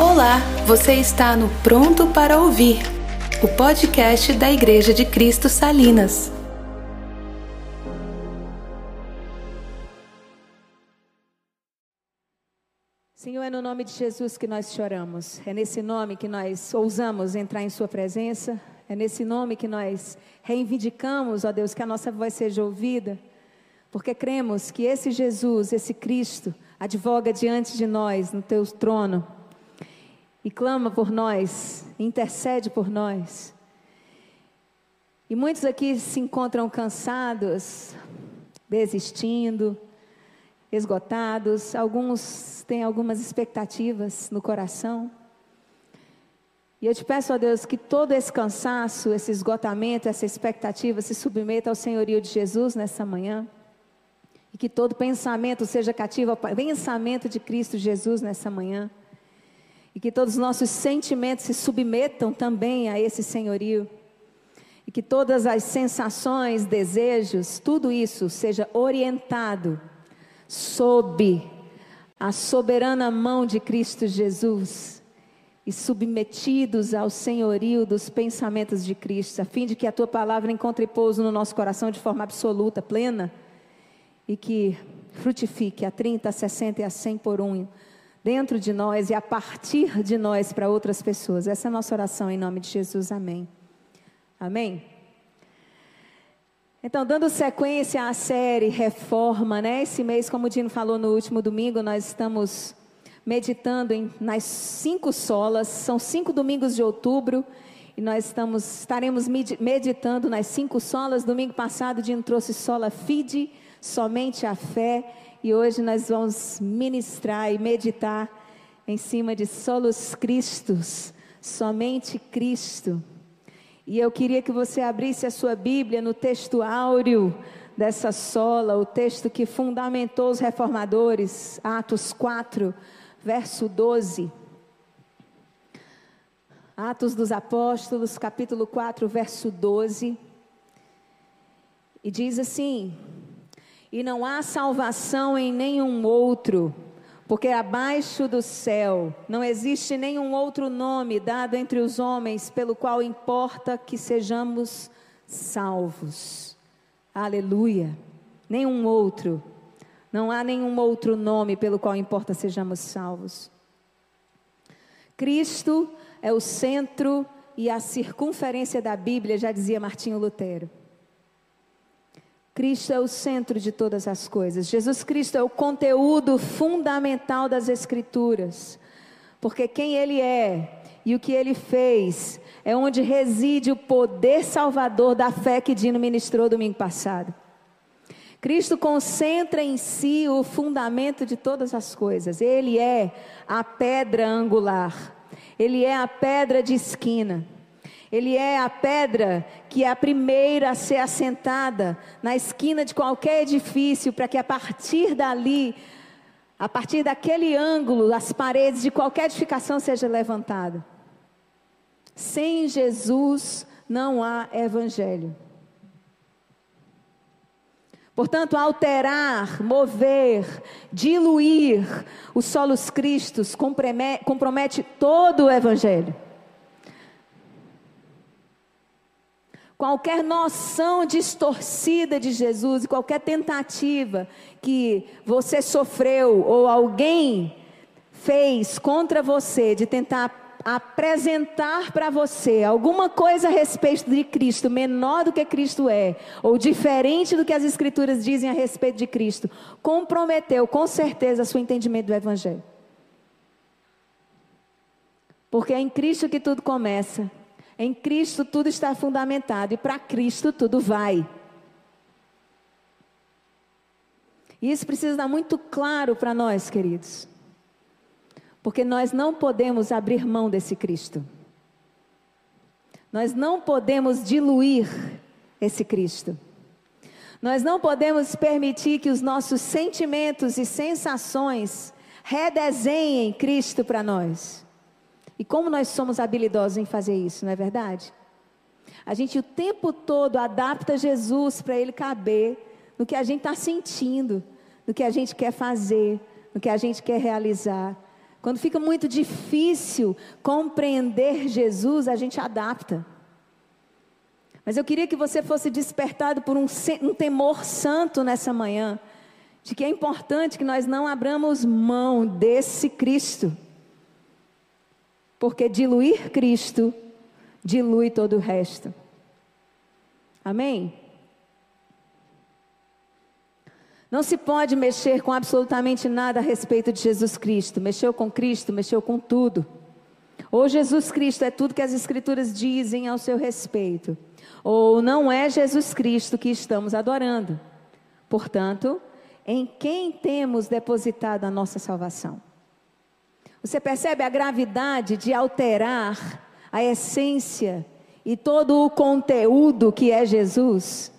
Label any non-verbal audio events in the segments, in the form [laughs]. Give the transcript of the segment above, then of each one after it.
Olá, você está no Pronto para Ouvir, o podcast da Igreja de Cristo Salinas. Senhor, é no nome de Jesus que nós choramos, é nesse nome que nós ousamos entrar em Sua presença, é nesse nome que nós reivindicamos, ó Deus, que a nossa voz seja ouvida, porque cremos que esse Jesus, esse Cristo, advoga diante de nós no Teu trono e clama por nós, intercede por nós. E muitos aqui se encontram cansados, desistindo, esgotados, alguns têm algumas expectativas no coração. E eu te peço, ó Deus, que todo esse cansaço, esse esgotamento, essa expectativa se submeta ao senhorio de Jesus nessa manhã. E que todo pensamento seja cativo ao pensamento de Cristo Jesus nessa manhã. E que todos os nossos sentimentos se submetam também a esse senhorio. E que todas as sensações, desejos, tudo isso seja orientado sob a soberana mão de Cristo Jesus e submetidos ao senhorio dos pensamentos de Cristo, a fim de que a tua palavra encontre pouso no nosso coração de forma absoluta, plena, e que frutifique a 30, a 60 e a 100 por um dentro de nós e a partir de nós para outras pessoas. Essa é a nossa oração em nome de Jesus. Amém. Amém. Então, dando sequência à série Reforma, né? Esse mês, como o Dino falou no último domingo, nós estamos meditando em, nas cinco solas. São cinco domingos de outubro e nós estamos, estaremos meditando nas cinco solas. Domingo passado, o Dino trouxe sola fide, somente a fé. E hoje nós vamos ministrar e meditar em cima de solos Cristos, somente Cristo. E eu queria que você abrisse a sua Bíblia no texto áureo dessa sola, o texto que fundamentou os reformadores, Atos 4, verso 12. Atos dos Apóstolos, capítulo 4, verso 12. E diz assim: e não há salvação em nenhum outro, porque abaixo do céu não existe nenhum outro nome dado entre os homens pelo qual importa que sejamos salvos. Aleluia. Nenhum outro. Não há nenhum outro nome pelo qual importa sejamos salvos. Cristo é o centro e a circunferência da Bíblia, já dizia Martinho Lutero. Cristo é o centro de todas as coisas. Jesus Cristo é o conteúdo fundamental das Escrituras. Porque quem Ele é e o que Ele fez é onde reside o poder salvador da fé que Dino ministrou domingo passado. Cristo concentra em si o fundamento de todas as coisas. Ele é a pedra angular. Ele é a pedra de esquina. Ele é a pedra que é a primeira a ser assentada na esquina de qualquer edifício, para que a partir dali, a partir daquele ângulo, as paredes de qualquer edificação sejam levantadas. Sem Jesus não há evangelho. Portanto, alterar, mover, diluir os solos cristos compromete todo o evangelho. Qualquer noção distorcida de Jesus e qualquer tentativa que você sofreu ou alguém fez contra você de tentar apresentar para você alguma coisa a respeito de Cristo menor do que Cristo é, ou diferente do que as Escrituras dizem a respeito de Cristo, comprometeu com certeza o seu entendimento do Evangelho. Porque é em Cristo que tudo começa em Cristo tudo está fundamentado e para Cristo tudo vai. E isso precisa dar muito claro para nós, queridos. Porque nós não podemos abrir mão desse Cristo. Nós não podemos diluir esse Cristo. Nós não podemos permitir que os nossos sentimentos e sensações redesenhem Cristo para nós. E como nós somos habilidosos em fazer isso, não é verdade? A gente o tempo todo adapta Jesus para ele caber no que a gente está sentindo, no que a gente quer fazer, no que a gente quer realizar. Quando fica muito difícil compreender Jesus, a gente adapta. Mas eu queria que você fosse despertado por um, um, temor santo nessa manhã, de que é importante que nós não abramos mão desse Cristo, porque diluir Cristo dilui todo o resto. Amém? Não se pode mexer com absolutamente nada a respeito de Jesus Cristo. Mexeu com Cristo, mexeu com tudo. Ou Jesus Cristo é tudo que as Escrituras dizem ao seu respeito, ou não é Jesus Cristo que estamos adorando. Portanto, em quem temos depositado a nossa salvação? Você percebe a gravidade de alterar a essência e todo o conteúdo que é Jesus?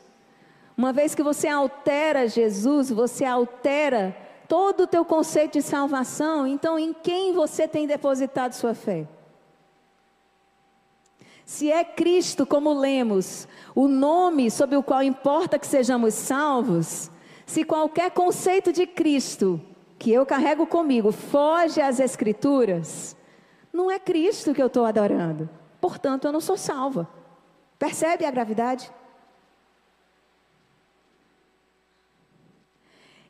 Uma vez que você altera Jesus, você altera todo o teu conceito de salvação. Então, em quem você tem depositado sua fé? Se é Cristo, como lemos, o nome sob o qual importa que sejamos salvos, se qualquer conceito de Cristo que eu carrego comigo foge às Escrituras, não é Cristo que eu estou adorando. Portanto, eu não sou salva. Percebe a gravidade?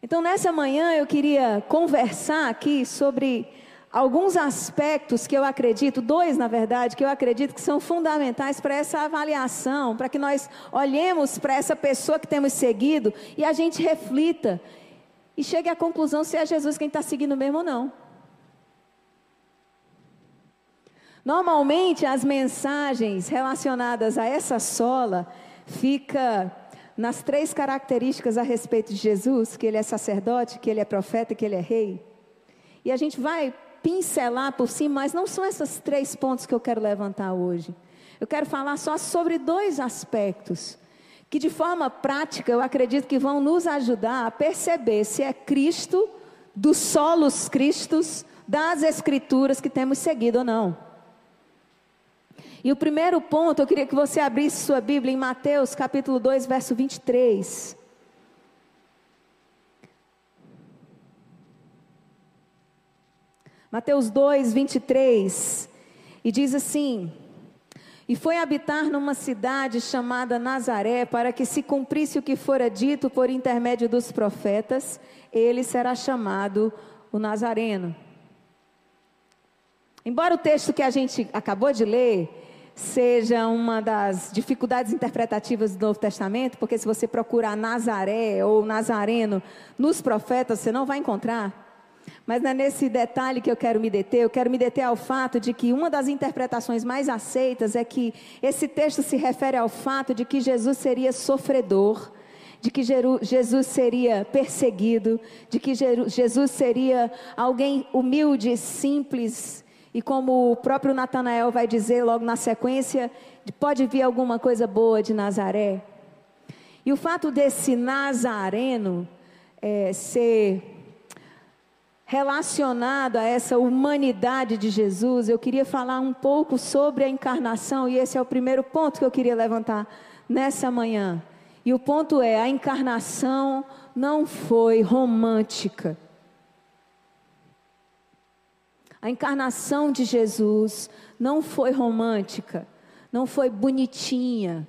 Então, nessa manhã, eu queria conversar aqui sobre alguns aspectos que eu acredito, dois na verdade, que eu acredito que são fundamentais para essa avaliação, para que nós olhemos para essa pessoa que temos seguido e a gente reflita e chegue à conclusão se é Jesus quem está seguindo mesmo ou não. Normalmente as mensagens relacionadas a essa sola fica nas três características a respeito de Jesus, que ele é sacerdote, que ele é profeta, que ele é rei. E a gente vai pincelar por cima, mas não são esses três pontos que eu quero levantar hoje. Eu quero falar só sobre dois aspectos que de forma prática eu acredito que vão nos ajudar a perceber se é Cristo, dos solos Cristos, das Escrituras que temos seguido ou não. E o primeiro ponto, eu queria que você abrisse sua Bíblia em Mateus capítulo 2, verso 23. Mateus 2, 23. E diz assim: E foi habitar numa cidade chamada Nazaré, para que se cumprisse o que fora dito por intermédio dos profetas, ele será chamado o Nazareno. Embora o texto que a gente acabou de ler seja uma das dificuldades interpretativas do Novo Testamento, porque se você procurar Nazaré ou Nazareno nos profetas, você não vai encontrar. Mas não é nesse detalhe que eu quero me deter, eu quero me deter ao fato de que uma das interpretações mais aceitas é que esse texto se refere ao fato de que Jesus seria sofredor, de que Jesus seria perseguido, de que Jesus seria alguém humilde, simples, e como o próprio Natanael vai dizer logo na sequência, pode vir alguma coisa boa de Nazaré. E o fato desse Nazareno é, ser relacionado a essa humanidade de Jesus, eu queria falar um pouco sobre a encarnação, e esse é o primeiro ponto que eu queria levantar nessa manhã. E o ponto é: a encarnação não foi romântica. A encarnação de Jesus não foi romântica, não foi bonitinha.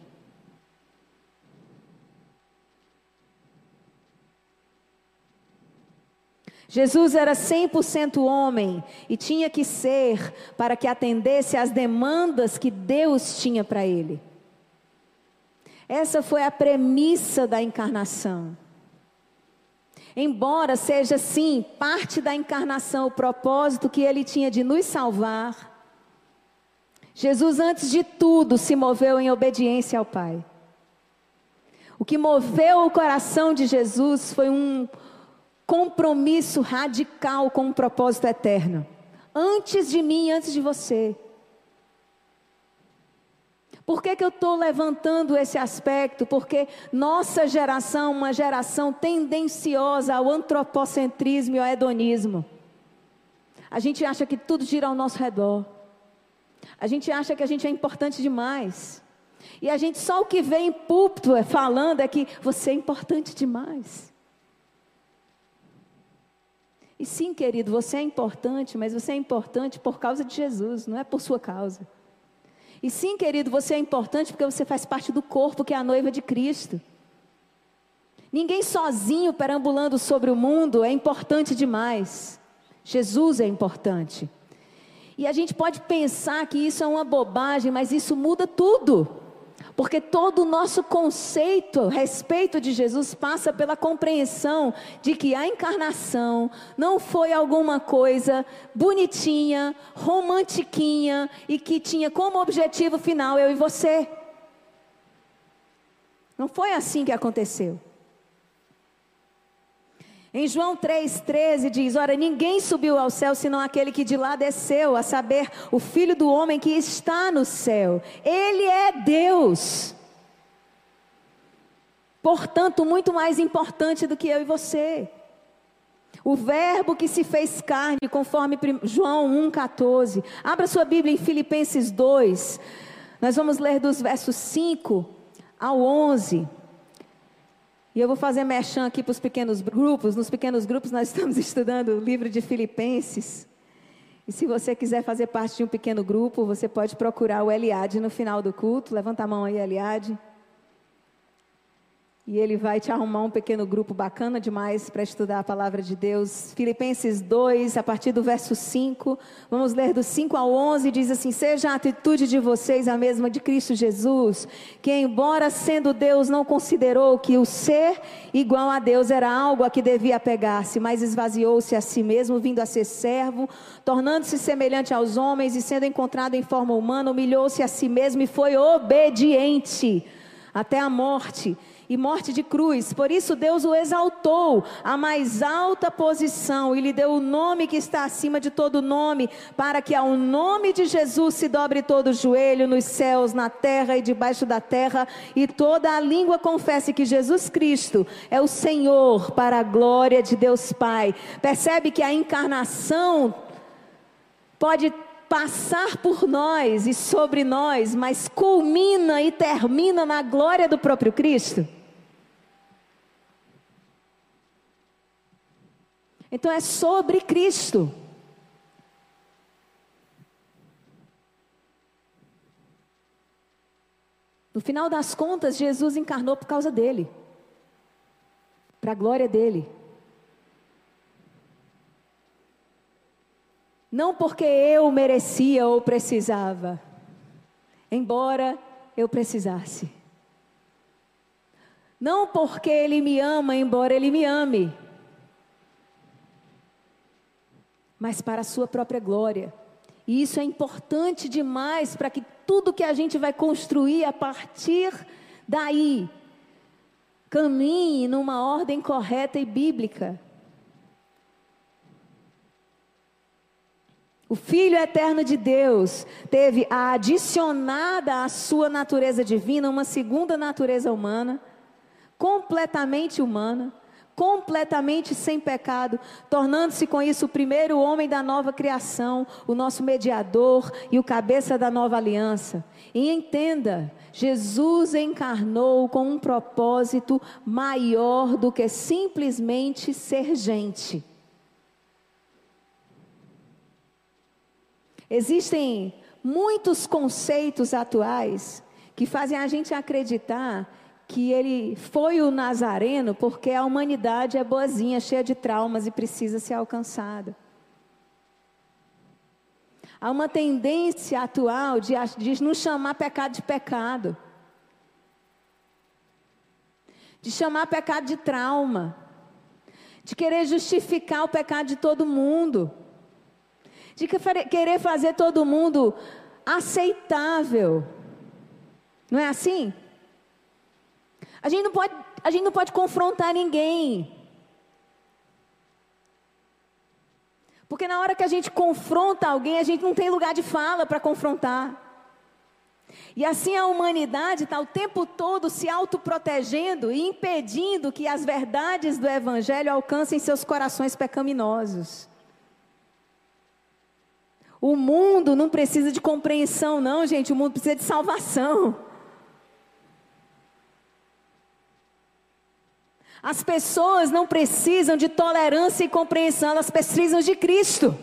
Jesus era 100% homem e tinha que ser para que atendesse às demandas que Deus tinha para ele. Essa foi a premissa da encarnação. Embora seja sim parte da encarnação o propósito que ele tinha de nos salvar, Jesus, antes de tudo, se moveu em obediência ao Pai. O que moveu o coração de Jesus foi um compromisso radical com um propósito eterno. Antes de mim, antes de você. Por que, que eu estou levantando esse aspecto? Porque nossa geração, uma geração tendenciosa ao antropocentrismo e ao hedonismo. A gente acha que tudo gira ao nosso redor. A gente acha que a gente é importante demais. E a gente só o que vê em púlpito é falando é que você é importante demais. E sim, querido, você é importante, mas você é importante por causa de Jesus, não é por sua causa. E sim, querido, você é importante porque você faz parte do corpo que é a noiva de Cristo. Ninguém sozinho perambulando sobre o mundo é importante demais. Jesus é importante. E a gente pode pensar que isso é uma bobagem, mas isso muda tudo. Porque todo o nosso conceito a respeito de Jesus passa pela compreensão de que a encarnação não foi alguma coisa bonitinha, romantiquinha e que tinha como objetivo final eu e você. Não foi assim que aconteceu. Em João 3,13 diz: Ora, ninguém subiu ao céu senão aquele que de lá desceu, a saber, o Filho do homem que está no céu. Ele é Deus. Portanto, muito mais importante do que eu e você. O Verbo que se fez carne, conforme João 1,14. Abra sua Bíblia em Filipenses 2. Nós vamos ler dos versos 5 ao 11. E eu vou fazer merchan aqui para os pequenos grupos. Nos pequenos grupos nós estamos [laughs] estudando o livro de Filipenses. E se você quiser fazer parte de um pequeno grupo, você pode procurar o Eliade no final do culto. Levanta a mão aí, Eliade. E ele vai te arrumar um pequeno grupo bacana demais para estudar a palavra de Deus. Filipenses 2, a partir do verso 5. Vamos ler do 5 ao 11. Diz assim: Seja a atitude de vocês a mesma de Cristo Jesus, que, embora sendo Deus, não considerou que o ser igual a Deus era algo a que devia apegar-se, mas esvaziou-se a si mesmo, vindo a ser servo, tornando-se semelhante aos homens e sendo encontrado em forma humana, humilhou-se a si mesmo e foi obediente até a morte e morte de cruz. Por isso Deus o exaltou à mais alta posição e lhe deu o nome que está acima de todo nome, para que ao nome de Jesus se dobre todo o joelho nos céus, na terra e debaixo da terra, e toda a língua confesse que Jesus Cristo é o Senhor para a glória de Deus Pai. Percebe que a encarnação pode passar por nós e sobre nós, mas culmina e termina na glória do próprio Cristo? Então é sobre Cristo. No final das contas, Jesus encarnou por causa dele, para a glória dele. Não porque eu merecia ou precisava, embora eu precisasse. Não porque ele me ama, embora ele me ame. Mas para a sua própria glória. E isso é importante demais para que tudo que a gente vai construir a partir daí caminhe numa ordem correta e bíblica. O Filho eterno de Deus teve adicionada à sua natureza divina uma segunda natureza humana, completamente humana, completamente sem pecado, tornando-se com isso o primeiro homem da nova criação, o nosso mediador e o cabeça da nova aliança. E entenda, Jesus encarnou com um propósito maior do que simplesmente ser gente. Existem muitos conceitos atuais que fazem a gente acreditar que ele foi o Nazareno porque a humanidade é boazinha, cheia de traumas e precisa ser alcançada. Há uma tendência atual de, de nos chamar pecado de pecado, de chamar pecado de trauma, de querer justificar o pecado de todo mundo, de querer fazer todo mundo aceitável. Não é assim? A gente não pode, a gente não pode confrontar ninguém. Porque na hora que a gente confronta alguém, a gente não tem lugar de fala para confrontar. E assim a humanidade está o tempo todo se autoprotegendo e impedindo que as verdades do Evangelho alcancem seus corações pecaminosos. O mundo não precisa de compreensão, não, gente. O mundo precisa de salvação. As pessoas não precisam de tolerância e compreensão, elas precisam de Cristo.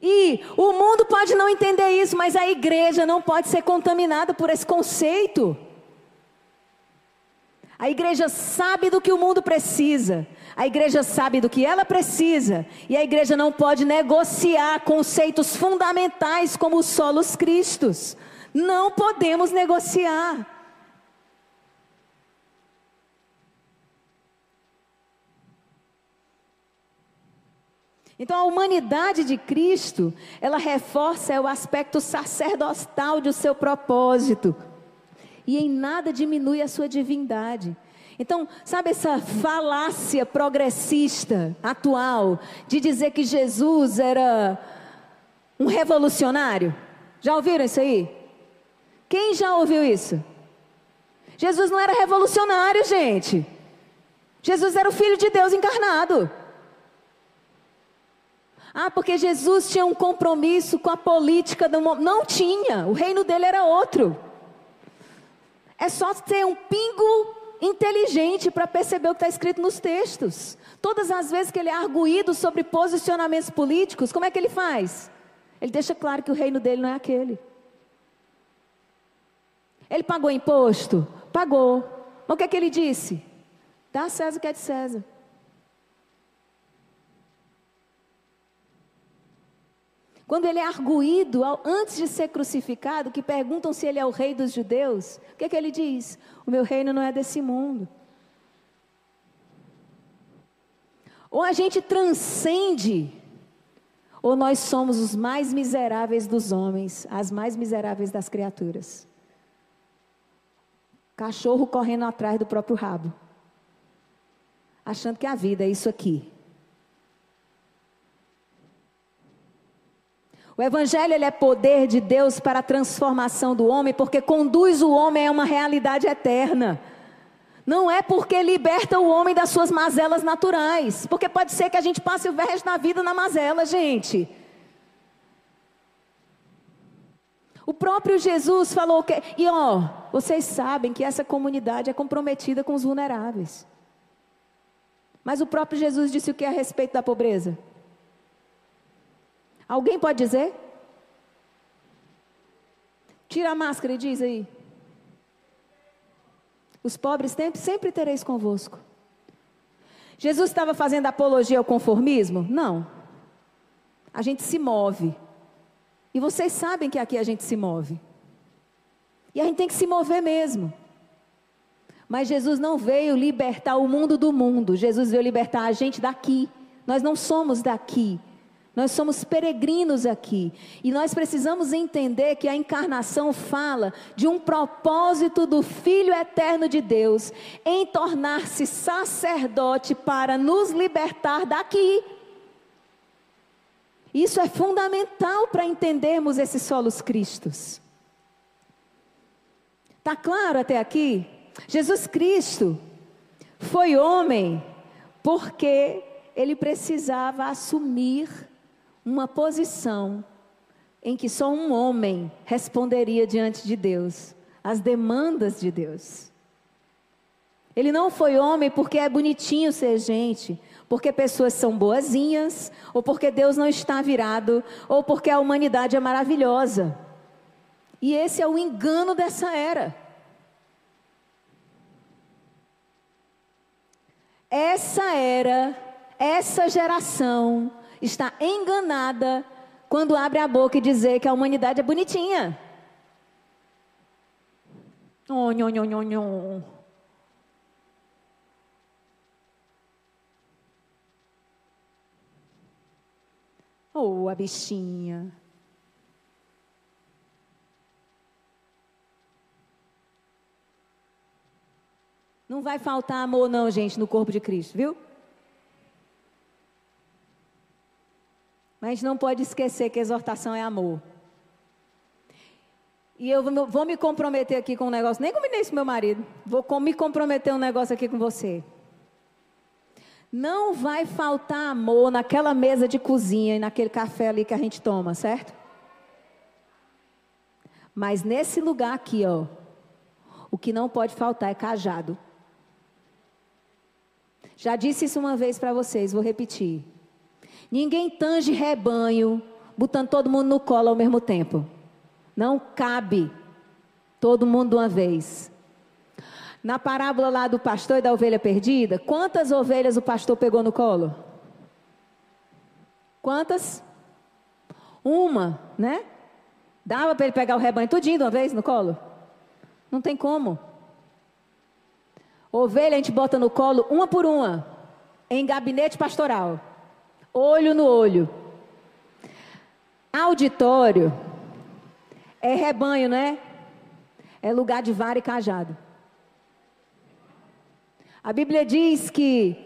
E o mundo pode não entender isso, mas a igreja não pode ser contaminada por esse conceito. A igreja sabe do que o mundo precisa, a igreja sabe do que ela precisa, e a igreja não pode negociar conceitos fundamentais como os solos cristos. Não podemos negociar. Então a humanidade de Cristo, ela reforça o aspecto sacerdotal de seu propósito. E em nada diminui a sua divindade. Então, sabe essa falácia progressista atual de dizer que Jesus era um revolucionário? Já ouviram isso aí? Quem já ouviu isso? Jesus não era revolucionário, gente. Jesus era o Filho de Deus encarnado. Ah, porque Jesus tinha um compromisso com a política do mundo. Não tinha, o reino dele era outro. É só ter um pingo inteligente para perceber o que está escrito nos textos. Todas as vezes que ele é arguído sobre posicionamentos políticos, como é que ele faz? Ele deixa claro que o reino dele não é aquele. Ele pagou imposto? Pagou. Mas o que é que ele disse? Dá a César o que é de César. Quando ele é arguído antes de ser crucificado, que perguntam se ele é o rei dos judeus, o que é que ele diz? O meu reino não é desse mundo. Ou a gente transcende, ou nós somos os mais miseráveis dos homens, as mais miseráveis das criaturas. Cachorro correndo atrás do próprio rabo, achando que a vida é isso aqui. O evangelho ele é poder de Deus para a transformação do homem, porque conduz o homem a uma realidade eterna. Não é porque liberta o homem das suas mazelas naturais, porque pode ser que a gente passe o resto da vida na mazela, gente. O próprio Jesus falou que, e ó, vocês sabem que essa comunidade é comprometida com os vulneráveis. Mas o próprio Jesus disse o que a respeito da pobreza? Alguém pode dizer? Tira a máscara e diz aí. Os pobres sempre, tereis convosco. Jesus estava fazendo apologia ao conformismo? Não. A gente se move. E vocês sabem que aqui a gente se move. E a gente tem que se mover mesmo. Mas Jesus não veio libertar o mundo do mundo. Jesus veio libertar a gente daqui. Nós não somos daqui. Nós somos peregrinos aqui. E nós precisamos entender que a encarnação fala de um propósito do Filho eterno de Deus em tornar-se sacerdote para nos libertar daqui. Isso é fundamental para entendermos esses solos cristos. Está claro até aqui? Jesus Cristo foi homem porque ele precisava assumir uma posição em que só um homem responderia diante de Deus às demandas de Deus. Ele não foi homem porque é bonitinho ser gente, porque pessoas são boazinhas, ou porque Deus não está virado, ou porque a humanidade é maravilhosa. E esse é o engano dessa era. Essa era, essa geração está enganada quando abre a boca e dizer que a humanidade é bonitinha. Oh, nhon, nhon, nhon, nhon. Oh, a bichinha. Não vai faltar amor, não, gente, no corpo de Cristo, viu? Mas não pode esquecer que exortação é amor. E eu vou me comprometer aqui com um negócio, nem combinei isso com meu marido. Vou me comprometer um negócio aqui com você. Não vai faltar amor naquela mesa de cozinha e naquele café ali que a gente toma, certo? Mas nesse lugar aqui, ó, O que não pode faltar é cajado. Já disse isso uma vez para vocês, vou repetir. Ninguém tange rebanho botando todo mundo no colo ao mesmo tempo. Não cabe todo mundo uma vez. Na parábola lá do pastor e da ovelha perdida, quantas ovelhas o pastor pegou no colo? Quantas? Uma, né? Dava para ele pegar o rebanho tudinho de uma vez no colo? Não tem como. Ovelha a gente bota no colo uma por uma, em gabinete pastoral, olho no olho. Auditório é rebanho, né? É lugar de vara e cajado. A Bíblia diz que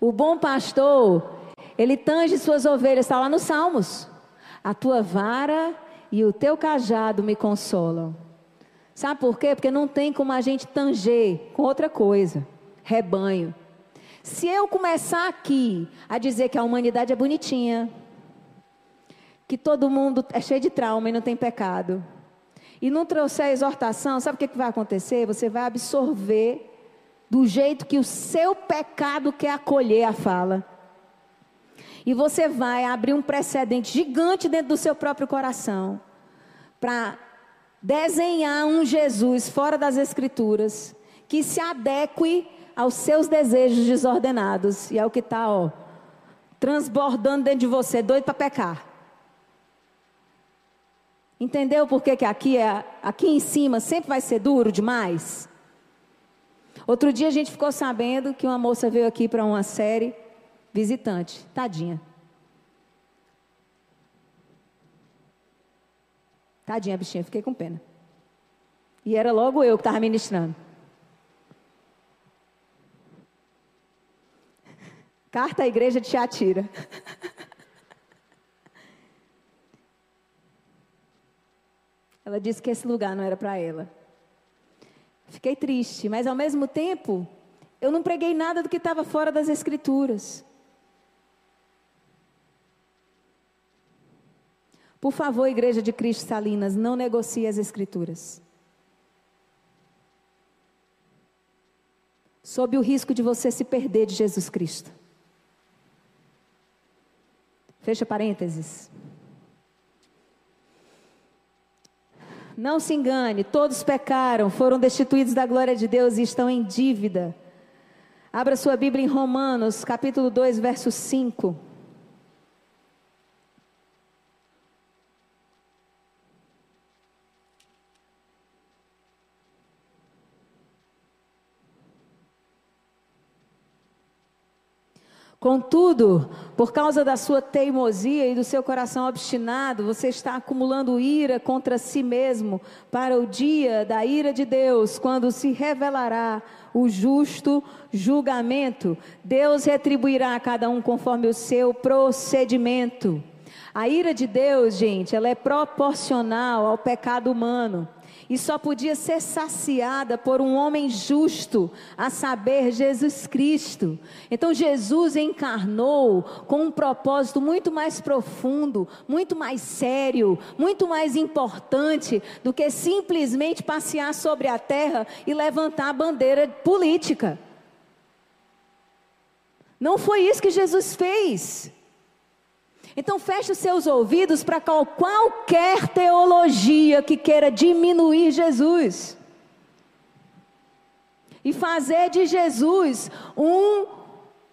o bom pastor, ele tange suas ovelhas, está lá nos Salmos. A tua vara e o teu cajado me consolam. Sabe por quê? Porque não tem como a gente tanger com outra coisa. Rebanho. Se eu começar aqui a dizer que a humanidade é bonitinha, que todo mundo é cheio de trauma e não tem pecado, e não trouxer exortação, sabe o que, que vai acontecer? Você vai absorver do jeito que o seu pecado quer acolher a fala. E você vai abrir um precedente gigante dentro do seu próprio coração para desenhar um Jesus fora das Escrituras que se adeque aos seus desejos desordenados e é o que está, ó, transbordando dentro de você, doido para pecar. Entendeu por que, que aqui, é, aqui em cima sempre vai ser duro demais? Outro dia a gente ficou sabendo que uma moça veio aqui para uma série visitante. Tadinha. Tadinha, bichinha, fiquei com pena. E era logo eu que estava ministrando. Carta à igreja de Tiatira. Ela disse que esse lugar não era para ela. Fiquei triste, mas ao mesmo tempo, eu não preguei nada do que estava fora das Escrituras. Por favor, Igreja de Cristo Salinas, não negocie as Escrituras. Sob o risco de você se perder de Jesus Cristo. Fecha parênteses. Não se engane, todos pecaram, foram destituídos da glória de Deus e estão em dívida. Abra sua Bíblia em Romanos, capítulo 2, verso 5. Contudo, por causa da sua teimosia e do seu coração obstinado, você está acumulando ira contra si mesmo para o dia da ira de Deus, quando se revelará o justo julgamento. Deus retribuirá a cada um conforme o seu procedimento. A ira de Deus, gente, ela é proporcional ao pecado humano e só podia ser saciada por um homem justo, a saber, Jesus Cristo. Então Jesus encarnou com um propósito muito mais profundo, muito mais sério, muito mais importante do que simplesmente passear sobre a terra e levantar a bandeira política. Não foi isso que Jesus fez. Então feche os seus ouvidos para qualquer teologia que queira diminuir Jesus. E fazer de Jesus um,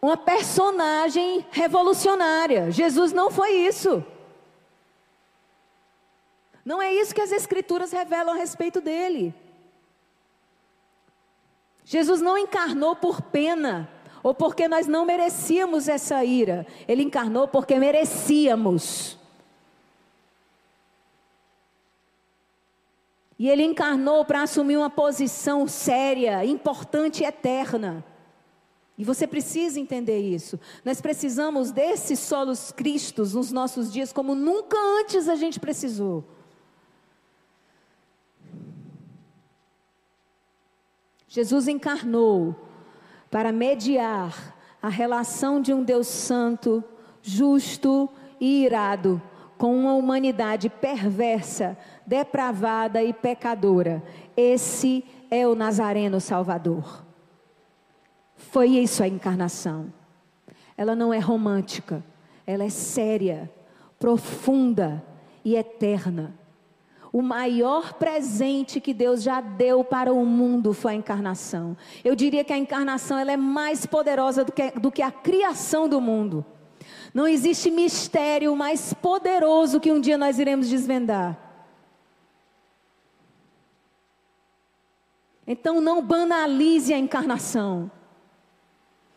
uma personagem revolucionária. Jesus não foi isso. Não é isso que as Escrituras revelam a respeito dele. Jesus não encarnou por pena, ou porque nós não merecíamos essa ira. Ele encarnou porque merecíamos. E ele encarnou para assumir uma posição séria, importante e eterna. E você precisa entender isso. Nós precisamos desses solos cristos nos nossos dias como nunca antes a gente precisou. Jesus encarnou para mediar a relação de um Deus santo, justo e irado com uma humanidade perversa, depravada e pecadora. Esse é o Nazareno Salvador. Foi isso a encarnação. Ela não é romântica, ela é séria, profunda e eterna. O maior presente que Deus já deu para o mundo foi a encarnação. Eu diria que a encarnação ela é mais poderosa do que, do que a criação do mundo. Não existe mistério mais poderoso que um dia nós iremos desvendar. Então não banalize a encarnação.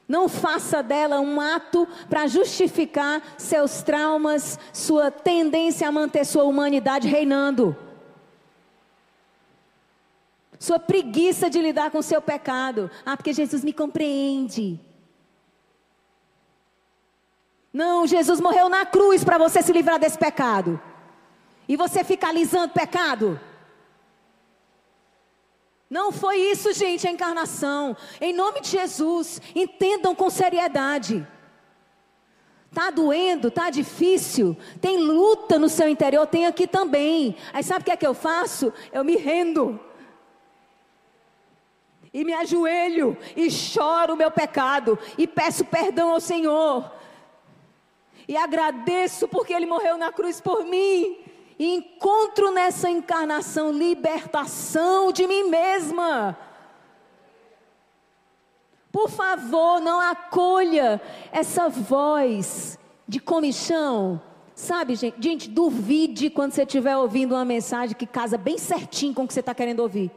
Não faça dela um ato para justificar seus traumas, sua tendência a manter sua humanidade reinando. Sua preguiça de lidar com seu pecado. Ah, porque Jesus me compreende. Não, Jesus morreu na cruz para você se livrar desse pecado. E você fica alisando pecado. Não foi isso, gente, a encarnação. Em nome de Jesus, entendam com seriedade. Tá doendo, tá difícil, tem luta no seu interior, tem aqui também. Aí sabe o que é que eu faço? Eu me rendo. E me ajoelho e choro o meu pecado e peço perdão ao Senhor. E agradeço porque ele morreu na cruz por mim e encontro nessa encarnação libertação de mim mesma. Por favor, não acolha essa voz de comichão. Sabe, gente, gente, duvide quando você estiver ouvindo uma mensagem que casa bem certinho com o que você está querendo ouvir.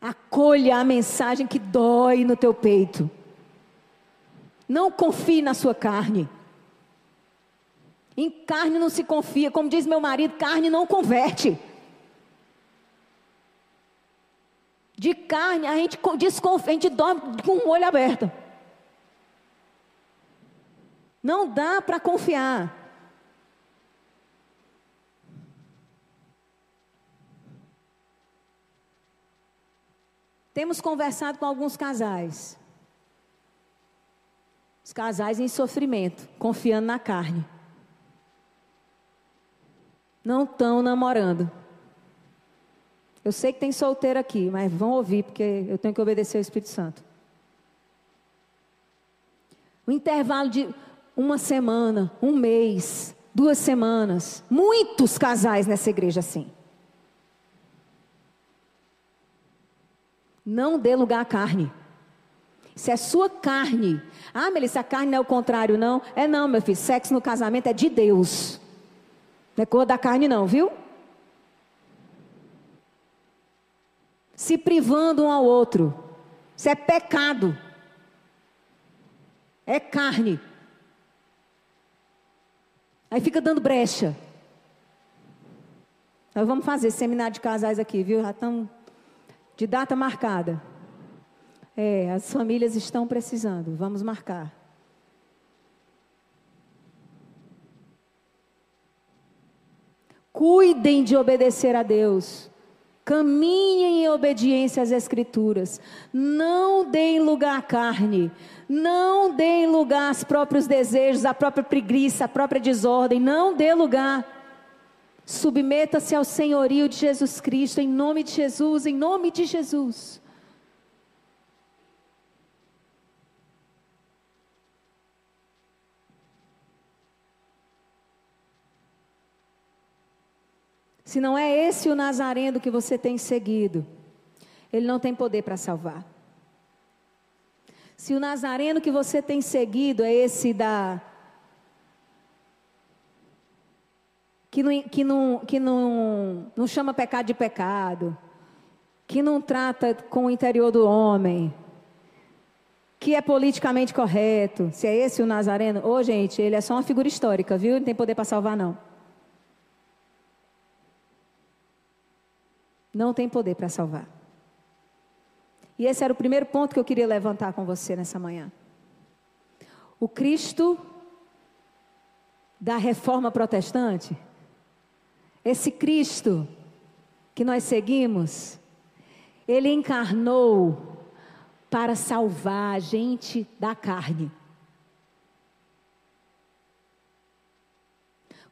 Acolha a mensagem que dói no teu peito. Não confie na sua carne. Em carne não se confia. Como diz meu marido, carne não converte. De carne a gente desconfia, a gente dorme com o olho aberto. Não dá para confiar. Temos conversado com alguns casais. Os casais em sofrimento, confiando na carne. Não estão namorando. Eu sei que tem solteiro aqui, mas vão ouvir, porque eu tenho que obedecer ao Espírito Santo. Um intervalo de uma semana, um mês, duas semanas. Muitos casais nessa igreja assim. Não dê lugar à carne. Se é sua carne. Ah, Melissa, a carne não é o contrário, não? É não, meu filho. Sexo no casamento é de Deus. Não é cor da carne, não, viu? Se privando um ao outro. Isso é pecado. É carne. Aí fica dando brecha. Nós vamos fazer seminário de casais aqui, viu? Já estamos de data marcada. É, as famílias estão precisando, vamos marcar. Cuidem de obedecer a Deus. Caminhem em obediência às Escrituras. Não deem lugar à carne. Não deem lugar aos próprios desejos, à própria preguiça, à própria desordem. Não dê lugar. Submeta-se ao senhorio de Jesus Cristo, em nome de Jesus, em nome de Jesus. Se não é esse o Nazareno que você tem seguido, ele não tem poder para salvar. Se o Nazareno que você tem seguido é esse da. Que não, que não, que não, não chama pecado de pecado, que não trata com o interior do homem, que é politicamente correto, se é esse o Nazareno, ô oh, gente, ele é só uma figura histórica, viu? Não tem poder para salvar, não. não tem poder para salvar. E esse era o primeiro ponto que eu queria levantar com você nessa manhã. O Cristo da reforma protestante, esse Cristo que nós seguimos, ele encarnou para salvar a gente da carne.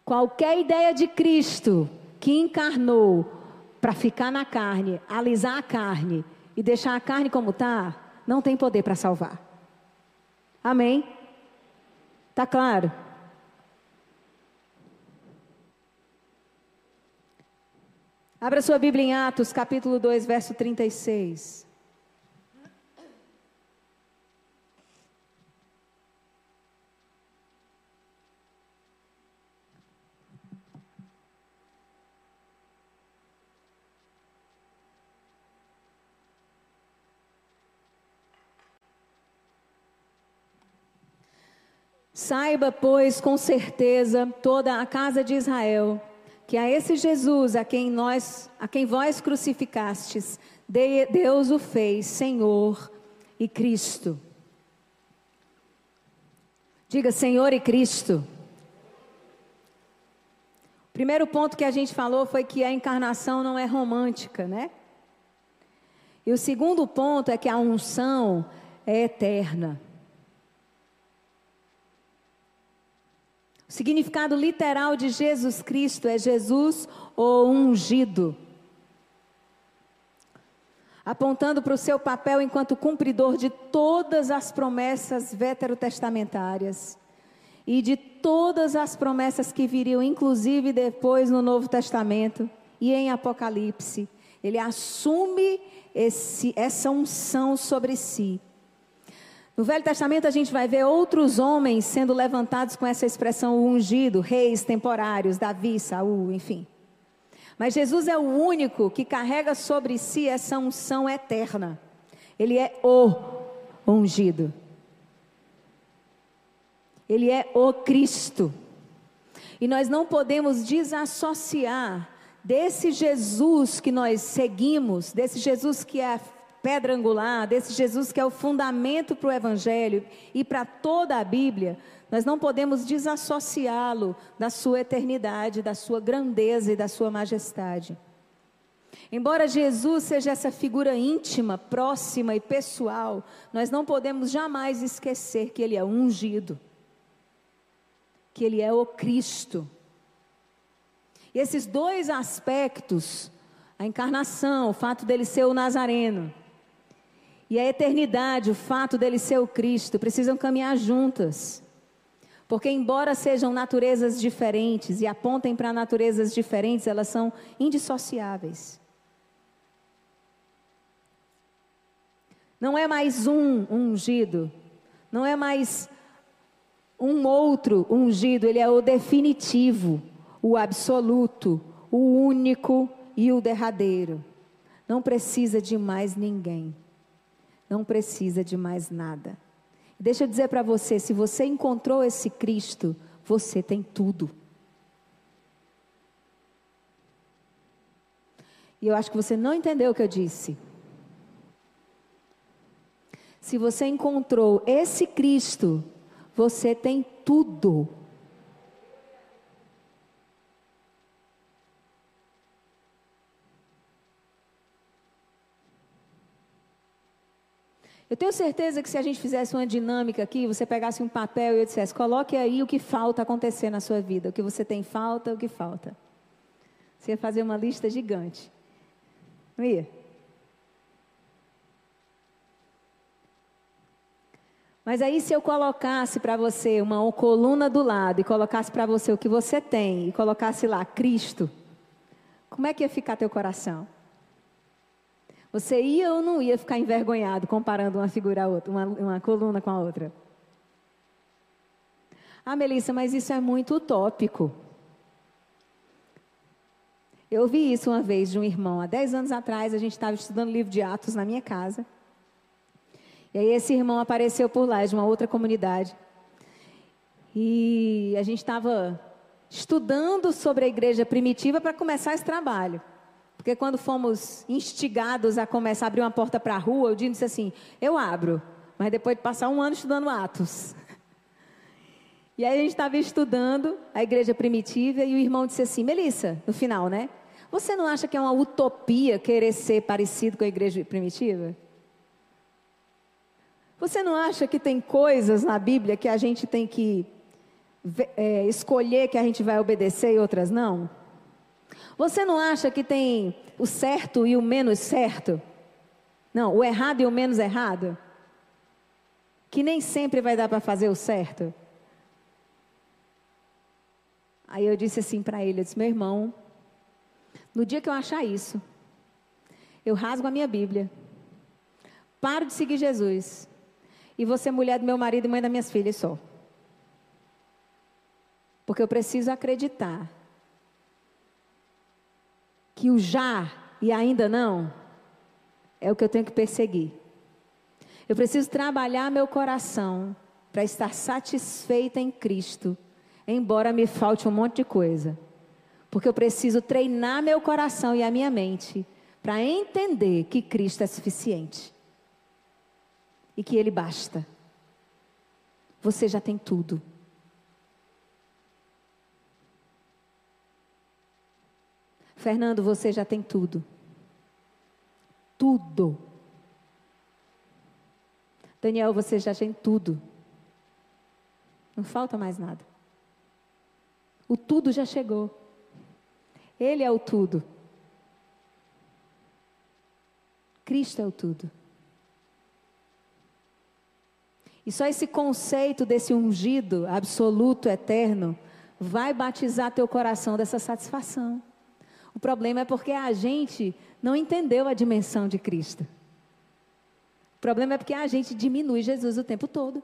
Qualquer ideia de Cristo que encarnou para ficar na carne, alisar a carne e deixar a carne como está, não tem poder para salvar. Amém? Tá claro? Abra sua Bíblia em Atos, capítulo 2, verso 36. Saiba, pois, com certeza, toda a casa de Israel, que a esse Jesus, a quem nós, a quem vós crucificastes, Deus o fez Senhor e Cristo. Diga Senhor e Cristo. O primeiro ponto que a gente falou foi que a encarnação não é romântica, né? E o segundo ponto é que a unção é eterna. O significado literal de Jesus Cristo é Jesus o ungido. Apontando para o seu papel enquanto cumpridor de todas as promessas veterotestamentárias e de todas as promessas que viriam, inclusive depois no Novo Testamento e em Apocalipse. Ele assume esse, essa unção sobre si. No Velho Testamento a gente vai ver outros homens sendo levantados com essa expressão ungido, reis temporários, Davi, Saul, enfim. Mas Jesus é o único que carrega sobre si essa unção eterna. Ele é o ungido. Ele é o Cristo. E nós não podemos desassociar desse Jesus que nós seguimos, desse Jesus que é pedra angular, desse Jesus que é o fundamento para o Evangelho e para toda a Bíblia, nós não podemos desassociá-lo da sua eternidade, da sua grandeza e da sua majestade. Embora Jesus seja essa figura íntima, próxima e pessoal, nós não podemos jamais esquecer que Ele é ungido, que Ele é o Cristo. E esses dois aspectos, a encarnação, o fato dele ser o Nazareno, e a eternidade, o fato dele ser o Cristo, precisam caminhar juntas. Porque, embora sejam naturezas diferentes e apontem para naturezas diferentes, elas são indissociáveis. Não é mais um ungido, não é mais um outro ungido, ele é o definitivo, o absoluto, o único e o derradeiro. Não precisa de mais ninguém não precisa de mais nada. Deixa eu dizer para você: se você encontrou esse Cristo, você tem tudo. E eu acho que você não entendeu o que eu disse. Se você encontrou esse Cristo, você tem tudo. Eu tenho certeza que se a gente fizesse uma dinâmica aqui, você pegasse um papel e eu dissesse, coloque aí o que falta acontecer na sua vida, o que você tem falta, o que falta. Você ia fazer uma lista gigante. Não ia? Mas aí se eu colocasse para você uma coluna do lado e colocasse para você o que você tem e colocasse lá Cristo, como é que ia ficar teu coração? Você ia ou não ia ficar envergonhado comparando uma figura a outra, uma, uma coluna com a outra? Ah, Melissa, mas isso é muito utópico. Eu ouvi isso uma vez de um irmão. Há dez anos atrás, a gente estava estudando livro de Atos na minha casa. E aí esse irmão apareceu por lá, de uma outra comunidade. E a gente estava estudando sobre a igreja primitiva para começar esse trabalho. Porque quando fomos instigados a começar a abrir uma porta para a rua, o Dino disse assim: Eu abro, mas depois de passar um ano estudando Atos. E aí a gente estava estudando a igreja primitiva e o irmão disse assim: Melissa, no final, né? Você não acha que é uma utopia querer ser parecido com a igreja primitiva? Você não acha que tem coisas na Bíblia que a gente tem que é, escolher que a gente vai obedecer e outras não? Você não acha que tem o certo e o menos certo? Não, o errado e o menos errado? Que nem sempre vai dar para fazer o certo? Aí eu disse assim para ele, eu disse, meu irmão, no dia que eu achar isso, eu rasgo a minha Bíblia, paro de seguir Jesus, e você mulher do meu marido e mãe das minhas filhas só. Porque eu preciso acreditar que o já e ainda não é o que eu tenho que perseguir. Eu preciso trabalhar meu coração para estar satisfeita em Cristo, embora me falte um monte de coisa. Porque eu preciso treinar meu coração e a minha mente para entender que Cristo é suficiente e que Ele basta. Você já tem tudo. Fernando, você já tem tudo. Tudo. Daniel, você já tem tudo. Não falta mais nada. O tudo já chegou. Ele é o tudo. Cristo é o tudo. E só esse conceito desse ungido absoluto, eterno, vai batizar teu coração dessa satisfação. O problema é porque a gente não entendeu a dimensão de Cristo. O problema é porque a gente diminui Jesus o tempo todo.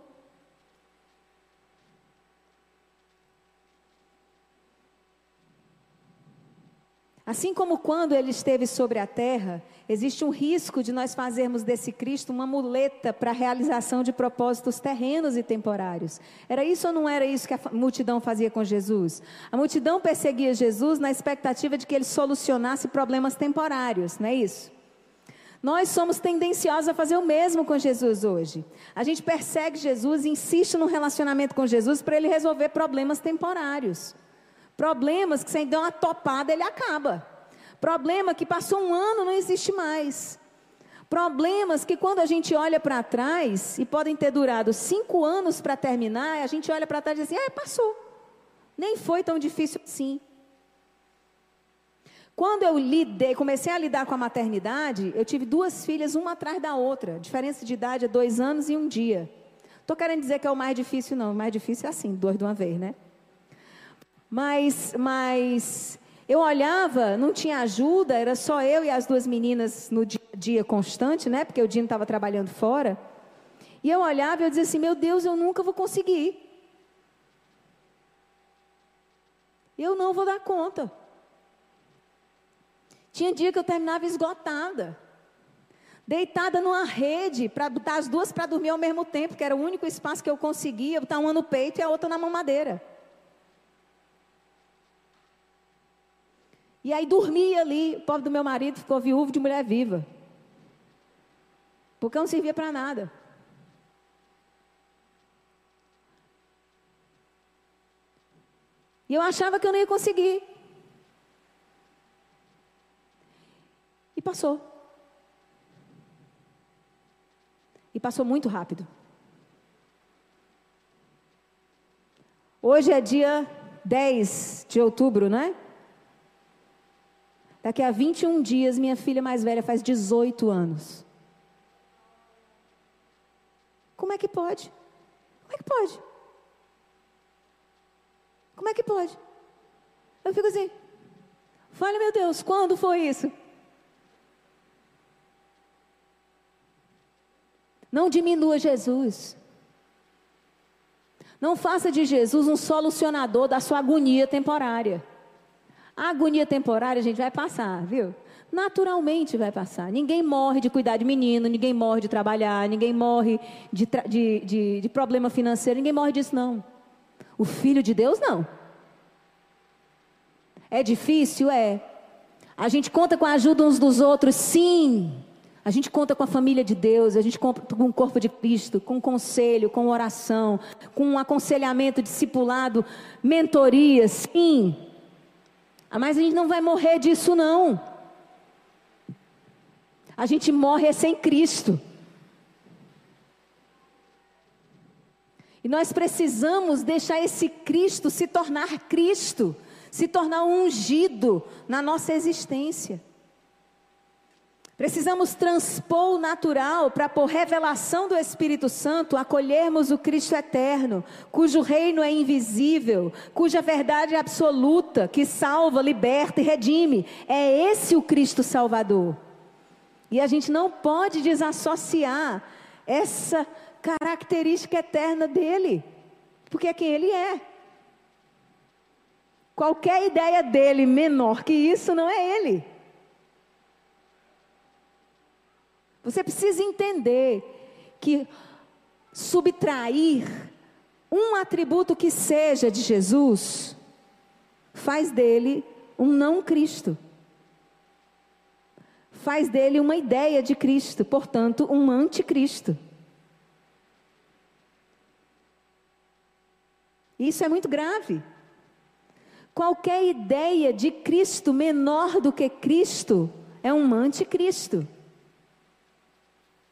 Assim como quando ele esteve sobre a terra, existe um risco de nós fazermos desse Cristo uma muleta para a realização de propósitos terrenos e temporários. Era isso ou não era isso que a multidão fazia com Jesus? A multidão perseguia Jesus na expectativa de que ele solucionasse problemas temporários, não é isso? Nós somos tendenciosos a fazer o mesmo com Jesus hoje. A gente persegue Jesus e insiste no relacionamento com Jesus para ele resolver problemas temporários. Problemas que sem dar uma topada ele acaba. Problema que passou um ano não existe mais. Problemas que quando a gente olha para trás, e podem ter durado cinco anos para terminar, a gente olha para trás e diz assim, ah, passou. Nem foi tão difícil assim. Quando eu lidei, comecei a lidar com a maternidade, eu tive duas filhas, uma atrás da outra. Diferença de idade é dois anos e um dia. Estou querendo dizer que é o mais difícil, não. O mais difícil é assim, dois de uma vez, né? Mas, mas eu olhava, não tinha ajuda, era só eu e as duas meninas no dia dia constante, né? Porque o Dino estava trabalhando fora. E eu olhava e eu dizia assim: meu Deus, eu nunca vou conseguir. Eu não vou dar conta. Tinha dia que eu terminava esgotada, deitada numa rede, para botar as duas para dormir ao mesmo tempo, que era o único espaço que eu conseguia, botar uma no peito e a outra na mamadeira. E aí dormia ali, o pobre do meu marido ficou viúvo de mulher viva. Porque não servia para nada. E eu achava que eu não ia conseguir. E passou. E passou muito rápido. Hoje é dia 10 de outubro, não é? Daqui a 21 dias, minha filha mais velha faz 18 anos. Como é que pode? Como é que pode? Como é que pode? Eu fico assim, fale meu Deus, quando foi isso? Não diminua Jesus. Não faça de Jesus um solucionador da sua agonia temporária. A agonia temporária, a gente, vai passar, viu? Naturalmente vai passar. Ninguém morre de cuidar de menino, ninguém morre de trabalhar, ninguém morre de, de, de, de problema financeiro, ninguém morre disso, não. O filho de Deus, não. É difícil? É. A gente conta com a ajuda uns dos outros? Sim. A gente conta com a família de Deus, a gente conta com o corpo de Cristo, com conselho, com oração, com um aconselhamento discipulado, mentoria, sim. Ah, mas a gente não vai morrer disso, não. A gente morre é sem Cristo. E nós precisamos deixar esse Cristo se tornar Cristo, se tornar ungido na nossa existência. Precisamos transpor o natural para, por revelação do Espírito Santo, acolhermos o Cristo eterno, cujo reino é invisível, cuja verdade é absoluta, que salva, liberta e redime. É esse o Cristo Salvador. E a gente não pode desassociar essa característica eterna dele, porque é quem ele é. Qualquer ideia dele menor que isso não é ele. Você precisa entender que subtrair um atributo que seja de Jesus faz dele um não Cristo. Faz dele uma ideia de Cristo, portanto, um anticristo. Isso é muito grave. Qualquer ideia de Cristo menor do que Cristo é um anticristo.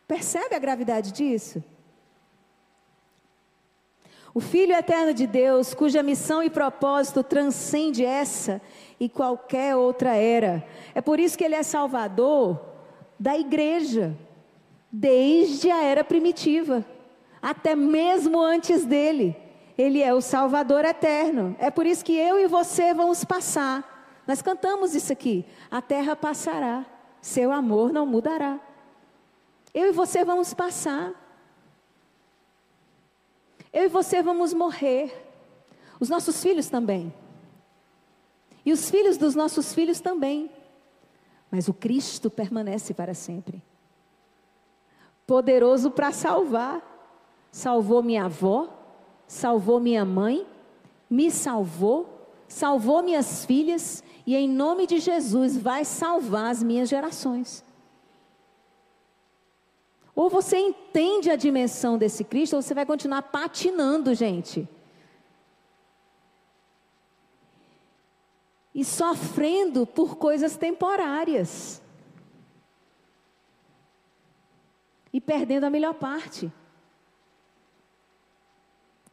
Percebe a gravidade disso? O Filho eterno de Deus, cuja missão e propósito transcende essa e qualquer outra era. É por isso que ele é salvador da igreja, desde a era primitiva, até mesmo antes dele. Ele é o salvador eterno. É por isso que eu e você vamos passar. Nós cantamos isso aqui. A terra passará, seu amor não mudará. Eu e você vamos passar. Eu e você vamos morrer. Os nossos filhos também. E os filhos dos nossos filhos também. Mas o Cristo permanece para sempre. Poderoso para salvar. Salvou minha avó, salvou minha mãe, me salvou, salvou minhas filhas e em nome de Jesus vai salvar as minhas gerações. Ou você entende a dimensão desse Cristo, ou você vai continuar patinando, gente. E sofrendo por coisas temporárias. E perdendo a melhor parte.